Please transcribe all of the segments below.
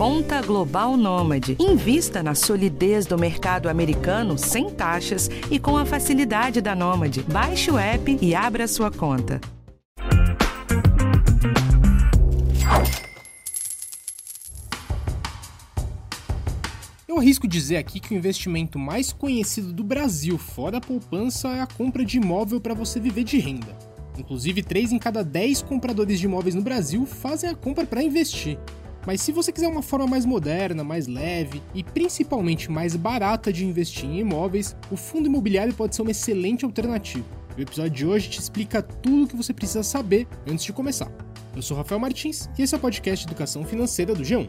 Conta Global Nômade. Invista na solidez do mercado americano sem taxas e com a facilidade da Nômade. Baixe o app e abra sua conta. Eu arrisco dizer aqui que o investimento mais conhecido do Brasil fora a poupança é a compra de imóvel para você viver de renda. Inclusive, 3 em cada 10 compradores de imóveis no Brasil fazem a compra para investir. Mas se você quiser uma forma mais moderna, mais leve e principalmente mais barata de investir em imóveis, o fundo imobiliário pode ser uma excelente alternativa. O episódio de hoje te explica tudo o que você precisa saber antes de começar. Eu sou Rafael Martins e esse é o podcast Educação Financeira do G1.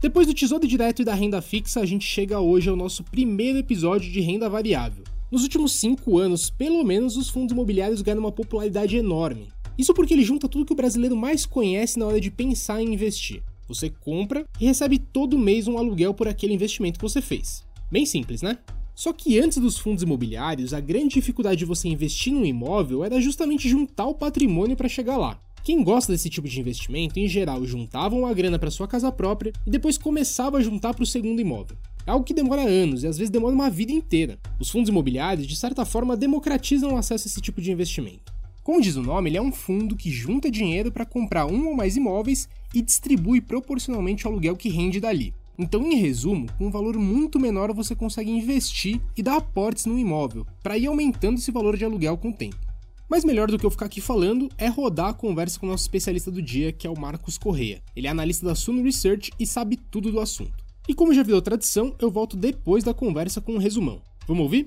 Depois do Tesouro Direto e da renda fixa, a gente chega hoje ao nosso primeiro episódio de renda variável. Nos últimos cinco anos, pelo menos, os fundos imobiliários ganham uma popularidade enorme. Isso porque ele junta tudo que o brasileiro mais conhece na hora de pensar em investir. Você compra e recebe todo mês um aluguel por aquele investimento que você fez. Bem simples, né? Só que antes dos fundos imobiliários, a grande dificuldade de você investir num imóvel era justamente juntar o patrimônio para chegar lá. Quem gosta desse tipo de investimento, em geral, juntavam a grana para sua casa própria e depois começava a juntar para o segundo imóvel. Algo que demora anos e às vezes demora uma vida inteira. Os fundos imobiliários, de certa forma, democratizam o acesso a esse tipo de investimento. Como diz o nome, ele é um fundo que junta dinheiro para comprar um ou mais imóveis e distribui proporcionalmente o aluguel que rende dali. Então, em resumo, com um valor muito menor você consegue investir e dar aportes no imóvel, para ir aumentando esse valor de aluguel com o tempo. Mas melhor do que eu ficar aqui falando é rodar a conversa com o nosso especialista do dia, que é o Marcos Correia. Ele é analista da Suno Research e sabe tudo do assunto. E como já virou tradição, eu volto depois da conversa com um resumão. Vamos ouvir?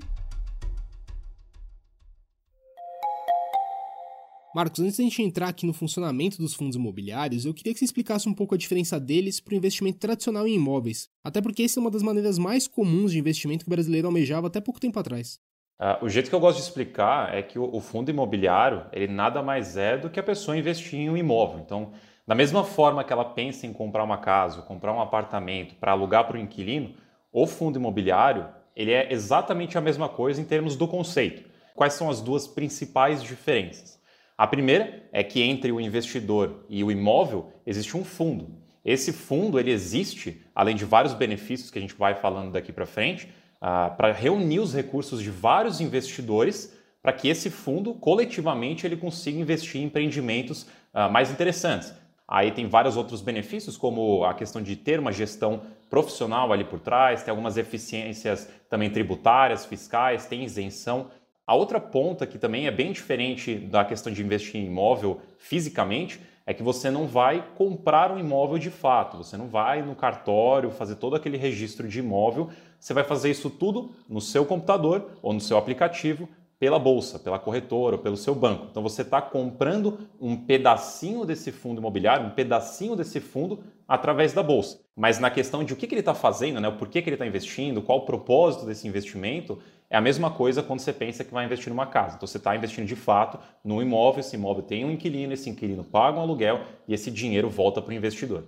Marcos, antes de a gente entrar aqui no funcionamento dos fundos imobiliários, eu queria que você explicasse um pouco a diferença deles para o investimento tradicional em imóveis. Até porque essa é uma das maneiras mais comuns de investimento que o brasileiro almejava até pouco tempo atrás. Uh, o jeito que eu gosto de explicar é que o, o, fundo imobiliário ele nada mais é do que a pessoa investir em um imóvel. Então, da mesma forma que ela pensa em comprar uma casa, comprar um apartamento para alugar para o inquilino, o fundo imobiliário ele é exatamente a mesma coisa em termos do conceito. Quais são as duas principais diferenças? A primeira é que entre o investidor e o imóvel existe um fundo. Esse fundo ele existe, além de vários benefícios que a gente vai falando daqui para frente, ah, para reunir os recursos de vários investidores para que esse fundo, coletivamente, ele consiga investir em empreendimentos ah, mais interessantes. Aí tem vários outros benefícios, como a questão de ter uma gestão profissional ali por trás, tem algumas eficiências também tributárias, fiscais, tem isenção. A outra ponta que também é bem diferente da questão de investir em imóvel fisicamente é que você não vai comprar um imóvel de fato, você não vai no cartório fazer todo aquele registro de imóvel, você vai fazer isso tudo no seu computador ou no seu aplicativo pela bolsa, pela corretora ou pelo seu banco. Então você está comprando um pedacinho desse fundo imobiliário, um pedacinho desse fundo através da bolsa. Mas na questão de o que, que ele está fazendo, né, o porquê que ele está investindo, qual o propósito desse investimento, é a mesma coisa quando você pensa que vai investir numa casa. Então você está investindo de fato num imóvel, esse imóvel tem um inquilino, esse inquilino paga um aluguel e esse dinheiro volta para o investidor.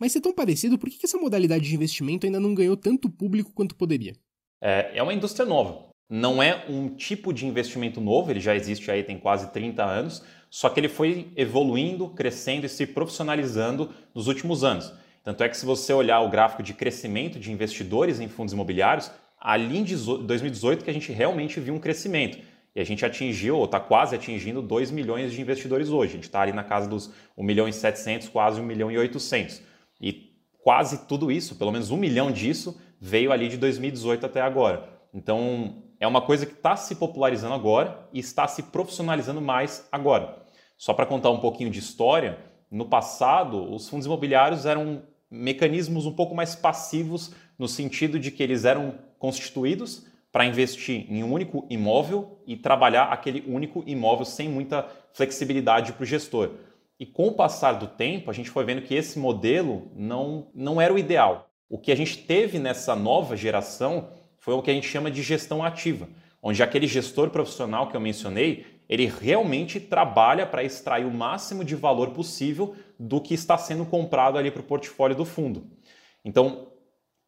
Mas se é tão parecido, por que essa modalidade de investimento ainda não ganhou tanto público quanto poderia? É, é uma indústria nova. Não é um tipo de investimento novo, ele já existe aí tem quase 30 anos, só que ele foi evoluindo, crescendo e se profissionalizando nos últimos anos. Tanto é que se você olhar o gráfico de crescimento de investidores em fundos imobiliários, ali em 2018 que a gente realmente viu um crescimento. E a gente atingiu, ou está quase atingindo, 2 milhões de investidores hoje. A gente está ali na casa dos 1 milhão e 700, quase 1 milhão e 800. E quase tudo isso, pelo menos 1 milhão disso, veio ali de 2018 até agora. Então, é uma coisa que está se popularizando agora e está se profissionalizando mais agora. Só para contar um pouquinho de história, no passado, os fundos imobiliários eram mecanismos um pouco mais passivos, no sentido de que eles eram constituídos para investir em um único imóvel e trabalhar aquele único imóvel sem muita flexibilidade para o gestor. E com o passar do tempo, a gente foi vendo que esse modelo não, não era o ideal. O que a gente teve nessa nova geração foi o que a gente chama de gestão ativa, onde aquele gestor profissional que eu mencionei, ele realmente trabalha para extrair o máximo de valor possível do que está sendo comprado ali para o portfólio do fundo. Então,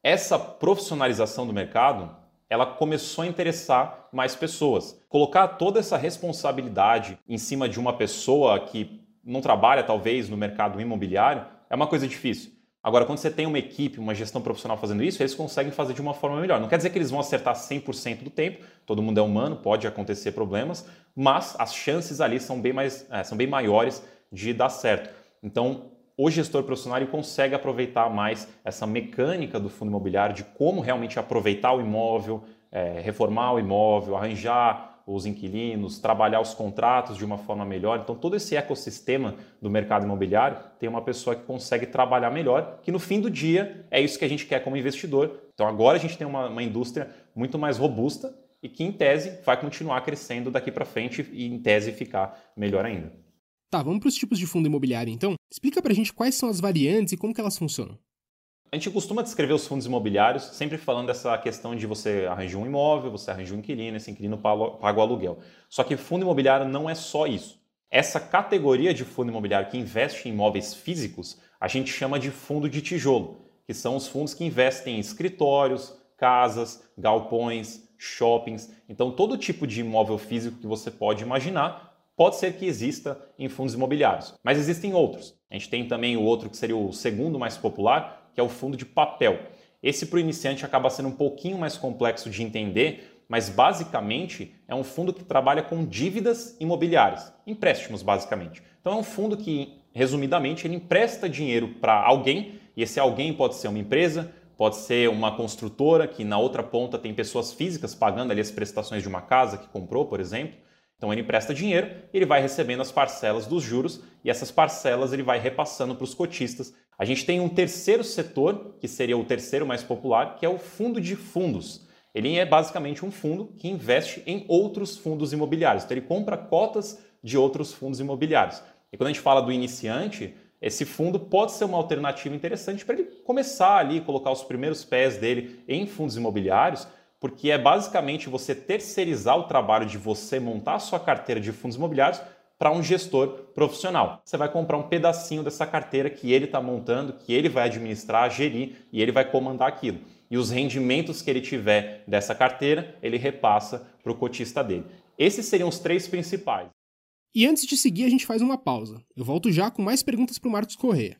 essa profissionalização do mercado ela começou a interessar mais pessoas. Colocar toda essa responsabilidade em cima de uma pessoa que não trabalha, talvez, no mercado imobiliário, é uma coisa difícil. Agora, quando você tem uma equipe, uma gestão profissional fazendo isso, eles conseguem fazer de uma forma melhor. Não quer dizer que eles vão acertar 100% do tempo, todo mundo é humano, pode acontecer problemas, mas as chances ali são bem, mais, é, são bem maiores de dar certo. Então, o gestor profissional consegue aproveitar mais essa mecânica do fundo imobiliário, de como realmente aproveitar o imóvel, é, reformar o imóvel, arranjar os inquilinos, trabalhar os contratos de uma forma melhor. Então, todo esse ecossistema do mercado imobiliário tem uma pessoa que consegue trabalhar melhor, que no fim do dia é isso que a gente quer como investidor. Então, agora a gente tem uma, uma indústria muito mais robusta e que, em tese, vai continuar crescendo daqui para frente e, em tese, ficar melhor ainda. Tá, vamos para os tipos de fundo imobiliário então. Explica para a gente quais são as variantes e como que elas funcionam. A gente costuma descrever os fundos imobiliários sempre falando dessa questão de você arranjar um imóvel, você arranja um inquilino, esse inquilino paga o aluguel. Só que fundo imobiliário não é só isso. Essa categoria de fundo imobiliário que investe em imóveis físicos, a gente chama de fundo de tijolo, que são os fundos que investem em escritórios, casas, galpões, shoppings. Então, todo tipo de imóvel físico que você pode imaginar pode ser que exista em fundos imobiliários. Mas existem outros. A gente tem também o outro que seria o segundo mais popular, que é o fundo de papel. Esse para o iniciante acaba sendo um pouquinho mais complexo de entender, mas basicamente é um fundo que trabalha com dívidas imobiliárias, empréstimos basicamente. Então é um fundo que, resumidamente, ele empresta dinheiro para alguém, e esse alguém pode ser uma empresa, pode ser uma construtora que na outra ponta tem pessoas físicas pagando ali as prestações de uma casa que comprou, por exemplo. Então ele empresta dinheiro, ele vai recebendo as parcelas dos juros e essas parcelas ele vai repassando para os cotistas a gente tem um terceiro setor, que seria o terceiro mais popular, que é o fundo de fundos. Ele é basicamente um fundo que investe em outros fundos imobiliários. Então ele compra cotas de outros fundos imobiliários. E quando a gente fala do iniciante, esse fundo pode ser uma alternativa interessante para ele começar ali, colocar os primeiros pés dele em fundos imobiliários, porque é basicamente você terceirizar o trabalho de você montar a sua carteira de fundos imobiliários para um gestor profissional. Você vai comprar um pedacinho dessa carteira que ele está montando, que ele vai administrar, gerir e ele vai comandar aquilo. E os rendimentos que ele tiver dessa carteira, ele repassa para o cotista dele. Esses seriam os três principais. E antes de seguir, a gente faz uma pausa. Eu volto já com mais perguntas para o Marcos Corrêa.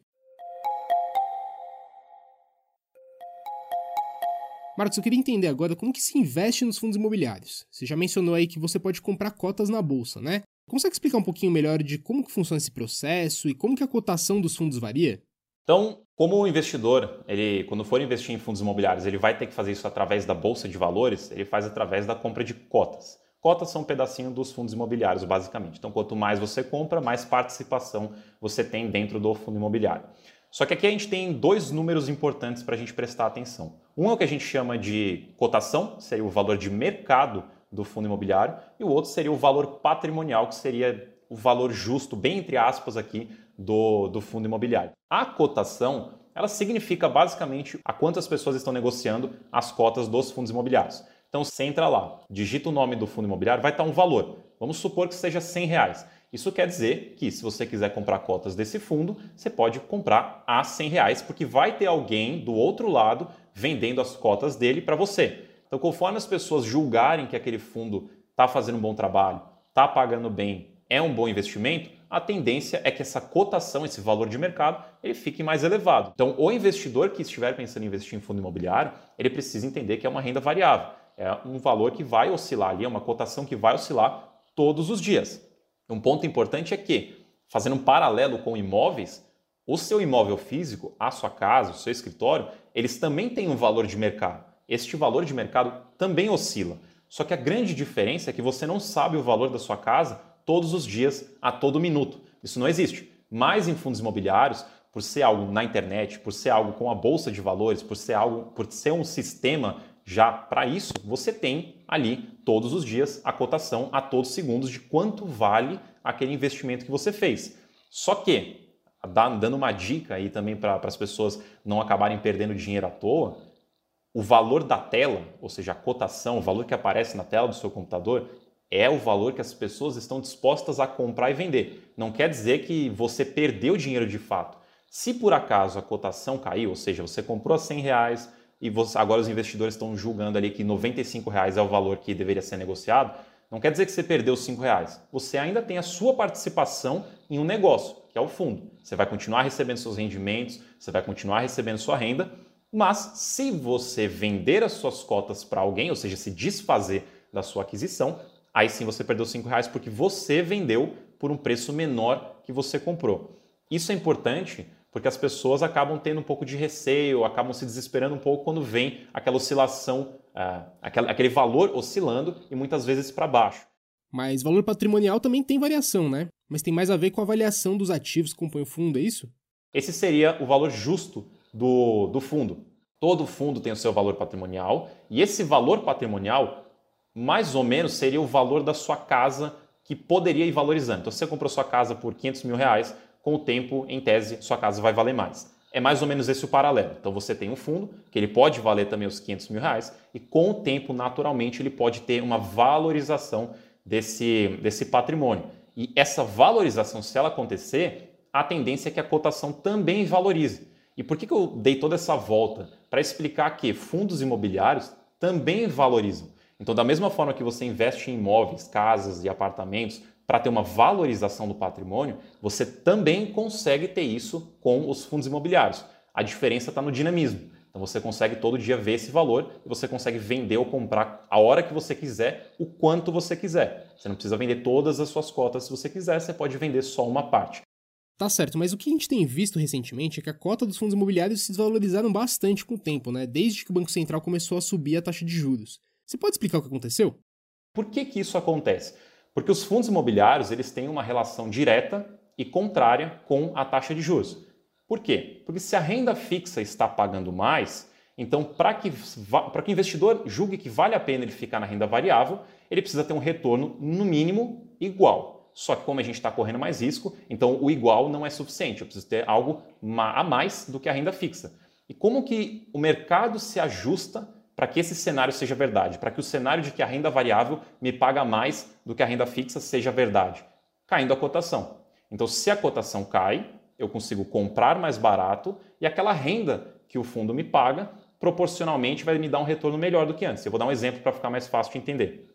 Marcos, eu queria entender agora como que se investe nos fundos imobiliários. Você já mencionou aí que você pode comprar cotas na bolsa, né? Consegue explicar um pouquinho melhor de como que funciona esse processo e como que a cotação dos fundos varia? Então, como o investidor, ele, quando for investir em fundos imobiliários, ele vai ter que fazer isso através da bolsa de valores, ele faz através da compra de cotas. Cotas são um pedacinho dos fundos imobiliários, basicamente. Então, quanto mais você compra, mais participação você tem dentro do fundo imobiliário. Só que aqui a gente tem dois números importantes para a gente prestar atenção. Um é o que a gente chama de cotação, seria o valor de mercado do fundo imobiliário, e o outro seria o valor patrimonial, que seria o valor justo, bem entre aspas aqui, do, do fundo imobiliário. A cotação, ela significa basicamente a quantas pessoas estão negociando as cotas dos fundos imobiliários. Então você entra lá, digita o nome do fundo imobiliário, vai estar um valor. Vamos supor que seja 100 reais. Isso quer dizer que se você quiser comprar cotas desse fundo, você pode comprar a 100 reais, porque vai ter alguém do outro lado vendendo as cotas dele para você. Então, conforme as pessoas julgarem que aquele fundo está fazendo um bom trabalho, está pagando bem, é um bom investimento, a tendência é que essa cotação, esse valor de mercado, ele fique mais elevado. Então, o investidor que estiver pensando em investir em fundo imobiliário, ele precisa entender que é uma renda variável. É um valor que vai oscilar ali, é uma cotação que vai oscilar todos os dias. Um ponto importante é que, fazendo um paralelo com imóveis, o seu imóvel físico, a sua casa, o seu escritório, eles também têm um valor de mercado este valor de mercado também oscila. Só que a grande diferença é que você não sabe o valor da sua casa todos os dias, a todo minuto. Isso não existe. Mas em fundos imobiliários, por ser algo na internet, por ser algo com a bolsa de valores, por ser algo, por ser um sistema já para isso, você tem ali todos os dias a cotação a todos os segundos de quanto vale aquele investimento que você fez. Só que, dando uma dica aí também para as pessoas não acabarem perdendo dinheiro à toa, o valor da tela, ou seja, a cotação, o valor que aparece na tela do seu computador, é o valor que as pessoas estão dispostas a comprar e vender. Não quer dizer que você perdeu dinheiro de fato. Se por acaso a cotação caiu, ou seja, você comprou a 100 reais e você, agora os investidores estão julgando ali que 95 reais é o valor que deveria ser negociado, não quer dizer que você perdeu os R$ reais. Você ainda tem a sua participação em um negócio, que é o fundo. Você vai continuar recebendo seus rendimentos, você vai continuar recebendo sua renda, mas se você vender as suas cotas para alguém, ou seja, se desfazer da sua aquisição, aí sim você perdeu R$ reais porque você vendeu por um preço menor que você comprou. Isso é importante porque as pessoas acabam tendo um pouco de receio, acabam se desesperando um pouco quando vem aquela oscilação, uh, aquele valor oscilando e muitas vezes para baixo. Mas valor patrimonial também tem variação, né? Mas tem mais a ver com a avaliação dos ativos que compõem o fundo, é isso? Esse seria o valor justo do, do fundo. Todo fundo tem o seu valor patrimonial e esse valor patrimonial, mais ou menos, seria o valor da sua casa que poderia ir valorizando. Então, se você comprou sua casa por 500 mil reais, com o tempo, em tese, sua casa vai valer mais. É mais ou menos esse o paralelo. Então você tem um fundo que ele pode valer também os 500 mil reais e com o tempo, naturalmente, ele pode ter uma valorização desse, desse patrimônio. E essa valorização, se ela acontecer, a tendência é que a cotação também valorize. E por que, que eu dei toda essa volta? Para explicar que fundos imobiliários também valorizam. Então, da mesma forma que você investe em imóveis, casas e apartamentos para ter uma valorização do patrimônio, você também consegue ter isso com os fundos imobiliários. A diferença está no dinamismo. Então você consegue todo dia ver esse valor e você consegue vender ou comprar a hora que você quiser, o quanto você quiser. Você não precisa vender todas as suas cotas se você quiser, você pode vender só uma parte. Tá certo, mas o que a gente tem visto recentemente é que a cota dos fundos imobiliários se desvalorizaram bastante com o tempo, né? Desde que o Banco Central começou a subir a taxa de juros. Você pode explicar o que aconteceu? Por que, que isso acontece? Porque os fundos imobiliários eles têm uma relação direta e contrária com a taxa de juros. Por quê? Porque se a renda fixa está pagando mais, então para que, que o investidor julgue que vale a pena ele ficar na renda variável, ele precisa ter um retorno no mínimo igual. Só que como a gente está correndo mais risco, então o igual não é suficiente. Eu preciso ter algo a mais do que a renda fixa. E como que o mercado se ajusta para que esse cenário seja verdade, para que o cenário de que a renda variável me paga mais do que a renda fixa seja verdade, caindo a cotação. Então, se a cotação cai, eu consigo comprar mais barato e aquela renda que o fundo me paga proporcionalmente vai me dar um retorno melhor do que antes. Eu vou dar um exemplo para ficar mais fácil de entender.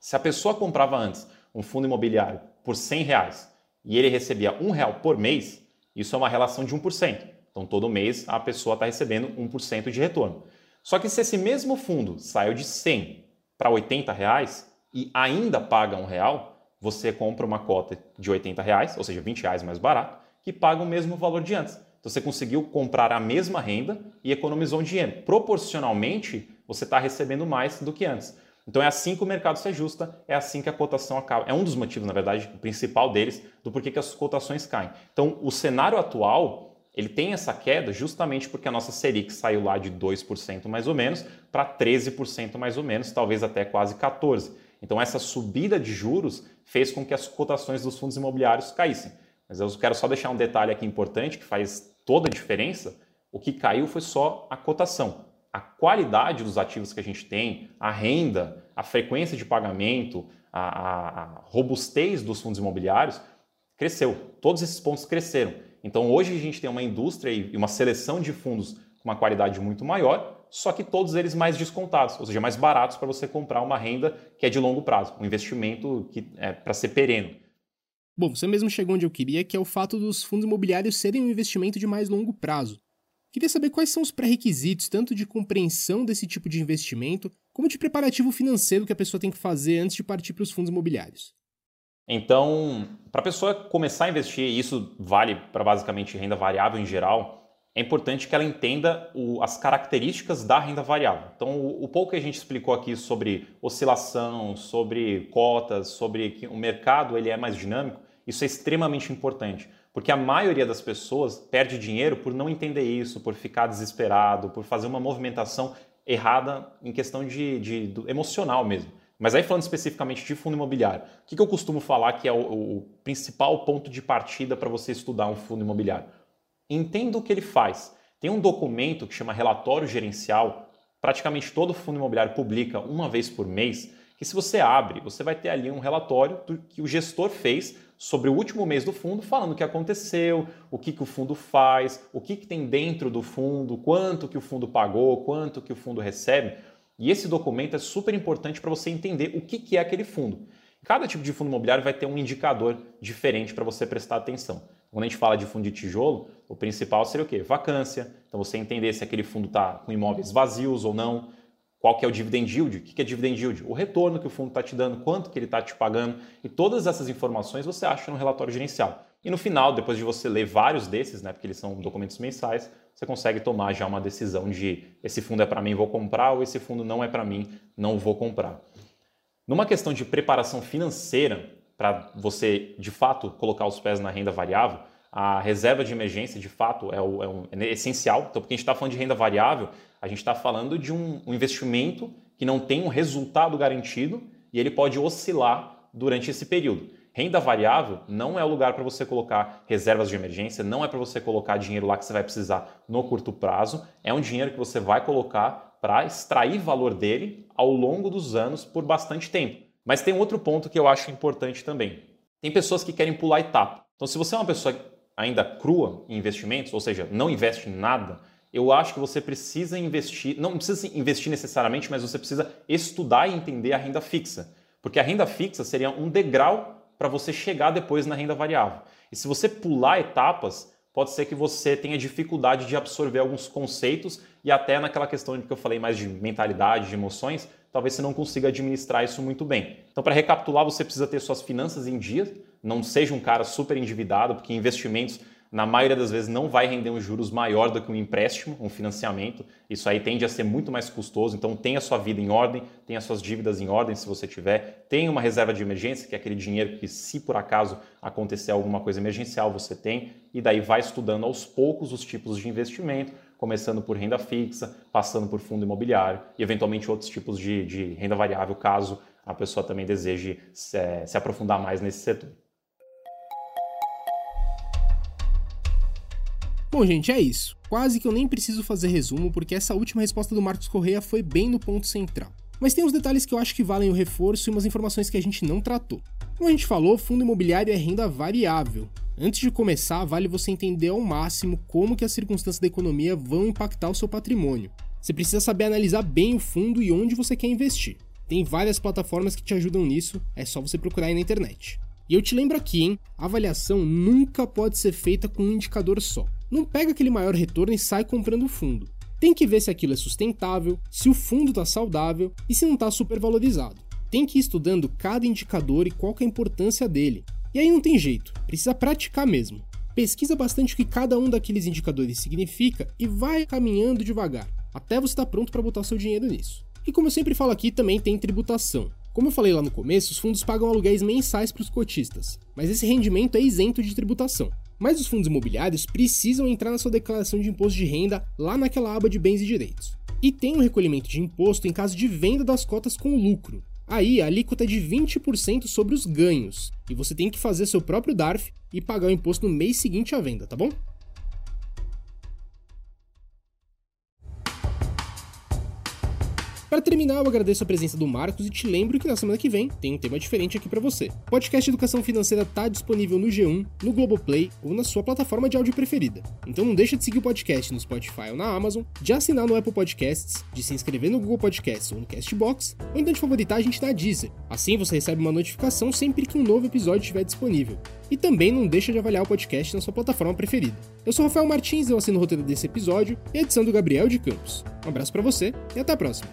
Se a pessoa comprava antes um fundo imobiliário por 100 reais e ele recebia um real por mês, isso é uma relação de 1%. Então, todo mês a pessoa está recebendo 1% de retorno. Só que se esse mesmo fundo saiu de 100 para 80 reais e ainda paga um real, você compra uma cota de 80 reais, ou seja, 20 reais mais barato, que paga o mesmo valor de antes. Então você conseguiu comprar a mesma renda e economizou um dinheiro. Proporcionalmente, você está recebendo mais do que antes. Então é assim que o mercado se ajusta, é assim que a cotação acaba. É um dos motivos, na verdade, o principal deles, do porquê que as cotações caem. Então o cenário atual ele tem essa queda justamente porque a nossa Selic saiu lá de 2% mais ou menos para 13% mais ou menos, talvez até quase 14%. Então essa subida de juros fez com que as cotações dos fundos imobiliários caíssem. Mas eu quero só deixar um detalhe aqui importante que faz toda a diferença. O que caiu foi só a cotação. A qualidade dos ativos que a gente tem, a renda, a frequência de pagamento, a, a, a robustez dos fundos imobiliários cresceu. Todos esses pontos cresceram. Então hoje a gente tem uma indústria e uma seleção de fundos com uma qualidade muito maior, só que todos eles mais descontados, ou seja, mais baratos para você comprar uma renda que é de longo prazo, um investimento que é para ser perene. Bom, você mesmo chegou onde eu queria, que é o fato dos fundos imobiliários serem um investimento de mais longo prazo. Queria saber quais são os pré-requisitos, tanto de compreensão desse tipo de investimento, como de preparativo financeiro que a pessoa tem que fazer antes de partir para os fundos imobiliários. Então, para a pessoa começar a investir, e isso vale para basicamente renda variável em geral, é importante que ela entenda o, as características da renda variável. Então, o, o, pouco que a gente explicou aqui sobre oscilação, sobre cotas, sobre que o mercado ele é mais dinâmico, isso é extremamente importante, porque a maioria das pessoas perde dinheiro por não entender isso, por ficar desesperado, por fazer uma movimentação errada em questão de, de, emocional mesmo. Mas aí falando especificamente de fundo imobiliário, o que, que eu costumo falar que é o, o principal ponto de partida para você estudar um fundo imobiliário? Entenda o que ele faz. Tem um documento que chama relatório gerencial, praticamente todo fundo imobiliário publica uma vez por mês, que se você abre, você vai ter ali um relatório do que o gestor fez sobre o último mês do fundo, falando o que aconteceu, o que, que o fundo faz, o que, que tem dentro do fundo, quanto que o fundo pagou, quanto que o fundo recebe. E esse documento é super importante para você entender o que, que é aquele fundo. Cada tipo de fundo imobiliário vai ter um indicador diferente para você prestar atenção. Quando a gente fala de fundo de tijolo, o principal seria o quê? Vacância. Então você entender se aquele fundo está com imóveis vazios ou não. Qual que é o dividend yield? O que é dividend yield? O retorno que o fundo está te dando, quanto que ele está te pagando. E todas essas informações você acha no relatório gerencial. E no final, depois de você ler vários desses, né, porque eles são documentos mensais, você consegue tomar já uma decisão de esse fundo é para mim, vou comprar, ou esse fundo não é para mim, não vou comprar. Numa questão de preparação financeira, para você de fato colocar os pés na renda variável, a reserva de emergência de fato é, o, é, um, é essencial. Então, porque a gente está falando de renda variável, a gente está falando de um, um investimento que não tem um resultado garantido e ele pode oscilar durante esse período. Renda variável não é o lugar para você colocar reservas de emergência, não é para você colocar dinheiro lá que você vai precisar no curto prazo, é um dinheiro que você vai colocar para extrair valor dele ao longo dos anos por bastante tempo. Mas tem um outro ponto que eu acho importante também. Tem pessoas que querem pular etapa. Então, se você é uma pessoa ainda crua em investimentos, ou seja, não investe nada, eu acho que você precisa investir, não precisa investir necessariamente, mas você precisa estudar e entender a renda fixa. Porque a renda fixa seria um degrau para você chegar depois na renda variável. E se você pular etapas, pode ser que você tenha dificuldade de absorver alguns conceitos e até naquela questão que eu falei mais de mentalidade, de emoções, talvez você não consiga administrar isso muito bem. Então, para recapitular, você precisa ter suas finanças em dia, não seja um cara super endividado, porque investimentos na maioria das vezes não vai render um juros maior do que um empréstimo, um financiamento. Isso aí tende a ser muito mais custoso. Então tenha sua vida em ordem, tenha suas dívidas em ordem se você tiver, tenha uma reserva de emergência, que é aquele dinheiro que se por acaso acontecer alguma coisa emergencial você tem, e daí vai estudando aos poucos os tipos de investimento, começando por renda fixa, passando por fundo imobiliário e eventualmente outros tipos de, de renda variável, caso a pessoa também deseje se, eh, se aprofundar mais nesse setor. Bom, gente, é isso. Quase que eu nem preciso fazer resumo, porque essa última resposta do Marcos Correia foi bem no ponto central. Mas tem uns detalhes que eu acho que valem o reforço e umas informações que a gente não tratou. Como a gente falou, fundo imobiliário é renda variável. Antes de começar, vale você entender ao máximo como que as circunstâncias da economia vão impactar o seu patrimônio. Você precisa saber analisar bem o fundo e onde você quer investir. Tem várias plataformas que te ajudam nisso, é só você procurar aí na internet. E eu te lembro aqui, hein? A avaliação nunca pode ser feita com um indicador só. Não pega aquele maior retorno e sai comprando o fundo. Tem que ver se aquilo é sustentável, se o fundo está saudável e se não está supervalorizado. Tem que ir estudando cada indicador e qual é a importância dele. E aí não tem jeito, precisa praticar mesmo. Pesquisa bastante o que cada um daqueles indicadores significa e vai caminhando devagar, até você estar tá pronto para botar seu dinheiro nisso. E como eu sempre falo aqui, também tem tributação. Como eu falei lá no começo, os fundos pagam aluguéis mensais para os cotistas, mas esse rendimento é isento de tributação. Mas os fundos imobiliários precisam entrar na sua declaração de imposto de renda lá naquela aba de bens e direitos. E tem um recolhimento de imposto em caso de venda das cotas com lucro. Aí a alíquota é de 20% sobre os ganhos, e você tem que fazer seu próprio DARF e pagar o imposto no mês seguinte à venda, tá bom? Para terminar, eu agradeço a presença do Marcos e te lembro que na semana que vem tem um tema diferente aqui para você. O podcast Educação Financeira tá disponível no G1, no Globoplay ou na sua plataforma de áudio preferida. Então não deixa de seguir o podcast no Spotify ou na Amazon, de assinar no Apple Podcasts, de se inscrever no Google Podcasts ou no Castbox, ou então de favoritar a gente na Deezer. Assim você recebe uma notificação sempre que um novo episódio estiver disponível. E também não deixa de avaliar o podcast na sua plataforma preferida. Eu sou Rafael Martins, eu assino o roteiro desse episódio e a edição do Gabriel de Campos. Um abraço para você e até a próxima.